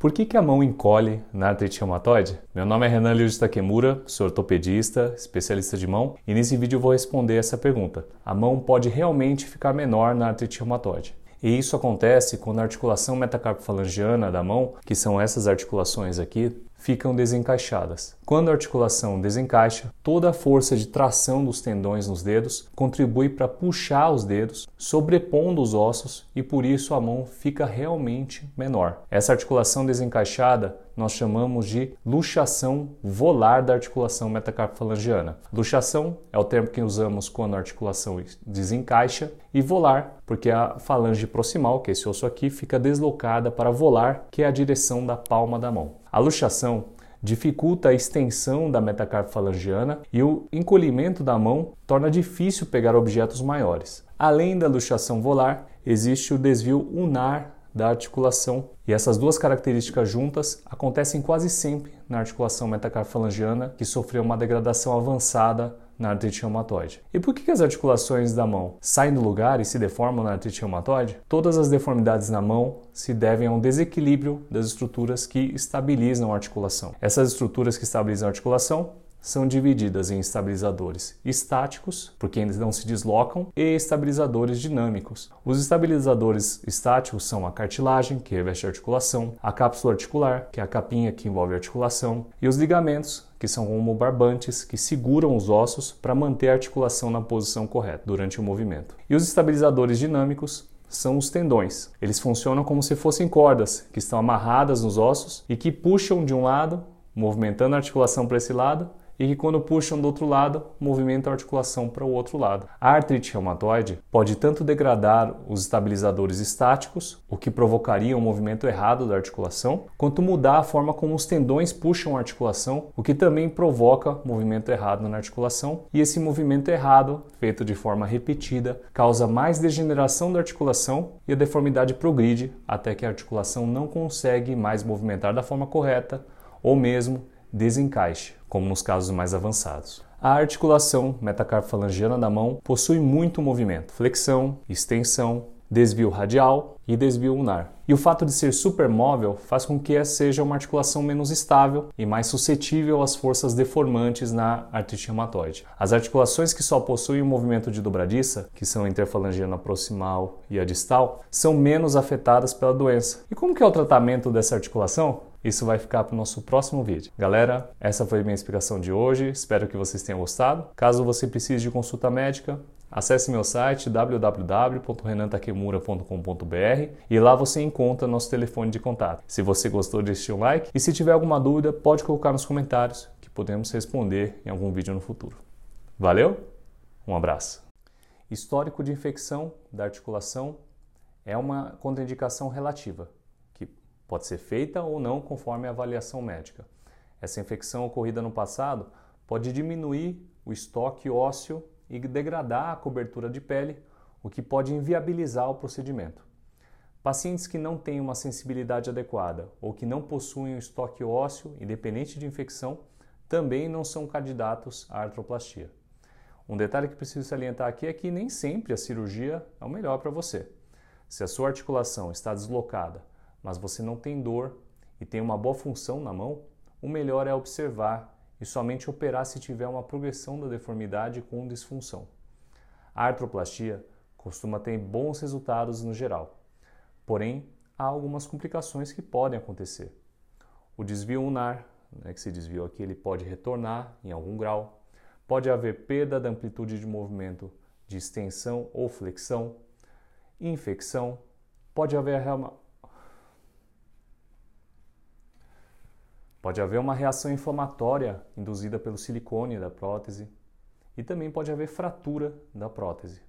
Por que, que a mão encolhe na artrite reumatoide? Meu nome é Renan Lio de Takemura, sou ortopedista, especialista de mão, e nesse vídeo eu vou responder essa pergunta. A mão pode realmente ficar menor na artrite reumatoide? E isso acontece quando a articulação metacarpofalangiana da mão, que são essas articulações aqui, ficam desencaixadas. Quando a articulação desencaixa, toda a força de tração dos tendões nos dedos contribui para puxar os dedos, sobrepondo os ossos e por isso a mão fica realmente menor. Essa articulação desencaixada nós chamamos de luxação volar da articulação metacarpofalangiana. Luxação é o termo que usamos quando a articulação desencaixa e volar, porque a falange proximal, que é esse osso aqui, fica deslocada para volar, que é a direção da palma da mão. A luxação dificulta a extensão da metacarpofalangiana e o encolhimento da mão torna difícil pegar objetos maiores. Além da luxação volar, existe o desvio unar da articulação. E essas duas características juntas acontecem quase sempre na articulação metacarpofalangiana que sofreu uma degradação avançada na artrite reumatoide. E por que as articulações da mão saem do lugar e se deformam na artrite reumatoide? Todas as deformidades na mão se devem a um desequilíbrio das estruturas que estabilizam a articulação. Essas estruturas que estabilizam a articulação são divididas em estabilizadores estáticos, porque eles não se deslocam, e estabilizadores dinâmicos. Os estabilizadores estáticos são a cartilagem, que reveste a articulação, a cápsula articular, que é a capinha que envolve a articulação, e os ligamentos, que são como barbantes que seguram os ossos para manter a articulação na posição correta durante o movimento. E os estabilizadores dinâmicos são os tendões. Eles funcionam como se fossem cordas que estão amarradas nos ossos e que puxam de um lado, movimentando a articulação para esse lado, e que quando puxam do outro lado, movimentam a articulação para o outro lado. A artrite reumatoide pode tanto degradar os estabilizadores estáticos, o que provocaria um movimento errado da articulação, quanto mudar a forma como os tendões puxam a articulação, o que também provoca movimento errado na articulação, e esse movimento errado, feito de forma repetida, causa mais degeneração da articulação e a deformidade progride até que a articulação não consegue mais movimentar da forma correta ou mesmo desencaixe, como nos casos mais avançados. A articulação metacarpofalangiana da mão possui muito movimento, flexão, extensão, desvio radial e desvio ulnar. E o fato de ser supermóvel faz com que essa seja uma articulação menos estável e mais suscetível às forças deformantes na artrite reumatoide. As articulações que só possuem o um movimento de dobradiça, que são a interfalangiana proximal e a distal, são menos afetadas pela doença. E como que é o tratamento dessa articulação? Isso vai ficar para o nosso próximo vídeo. Galera, essa foi a minha explicação de hoje. Espero que vocês tenham gostado. Caso você precise de consulta médica, acesse meu site www.renantakemura.com.br e lá você encontra nosso telefone de contato. Se você gostou, deixe um like e se tiver alguma dúvida, pode colocar nos comentários que podemos responder em algum vídeo no futuro. Valeu? Um abraço. Histórico de infecção da articulação é uma contraindicação relativa Pode ser feita ou não conforme a avaliação médica. Essa infecção ocorrida no passado pode diminuir o estoque ósseo e degradar a cobertura de pele, o que pode inviabilizar o procedimento. Pacientes que não têm uma sensibilidade adequada ou que não possuem um estoque ósseo, independente de infecção, também não são candidatos à artroplastia. Um detalhe que preciso salientar aqui é que nem sempre a cirurgia é o melhor para você. Se a sua articulação está deslocada mas você não tem dor e tem uma boa função na mão, o melhor é observar e somente operar se tiver uma progressão da deformidade com disfunção. A artroplastia costuma ter bons resultados no geral, porém há algumas complicações que podem acontecer. O desvio unar, né, que se desviou aqui, ele pode retornar em algum grau. Pode haver perda da amplitude de movimento de extensão ou flexão, infecção, pode haver Pode haver uma reação inflamatória induzida pelo silicone da prótese e também pode haver fratura da prótese.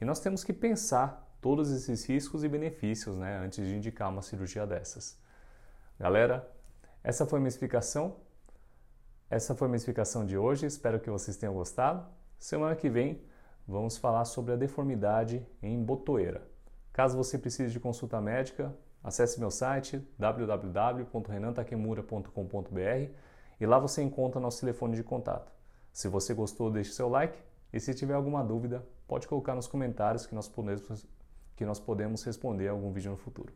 E nós temos que pensar todos esses riscos e benefícios né, antes de indicar uma cirurgia dessas. Galera, essa foi minha explicação. Essa foi minha explicação de hoje. Espero que vocês tenham gostado. Semana que vem vamos falar sobre a deformidade em botoeira. Caso você precise de consulta médica, Acesse meu site www.renantakemura.com.br e lá você encontra nosso telefone de contato. Se você gostou, deixe seu like e se tiver alguma dúvida, pode colocar nos comentários que nós podemos, que nós podemos responder algum vídeo no futuro.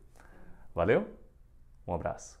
Valeu? Um Um abraço.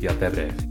e até breve.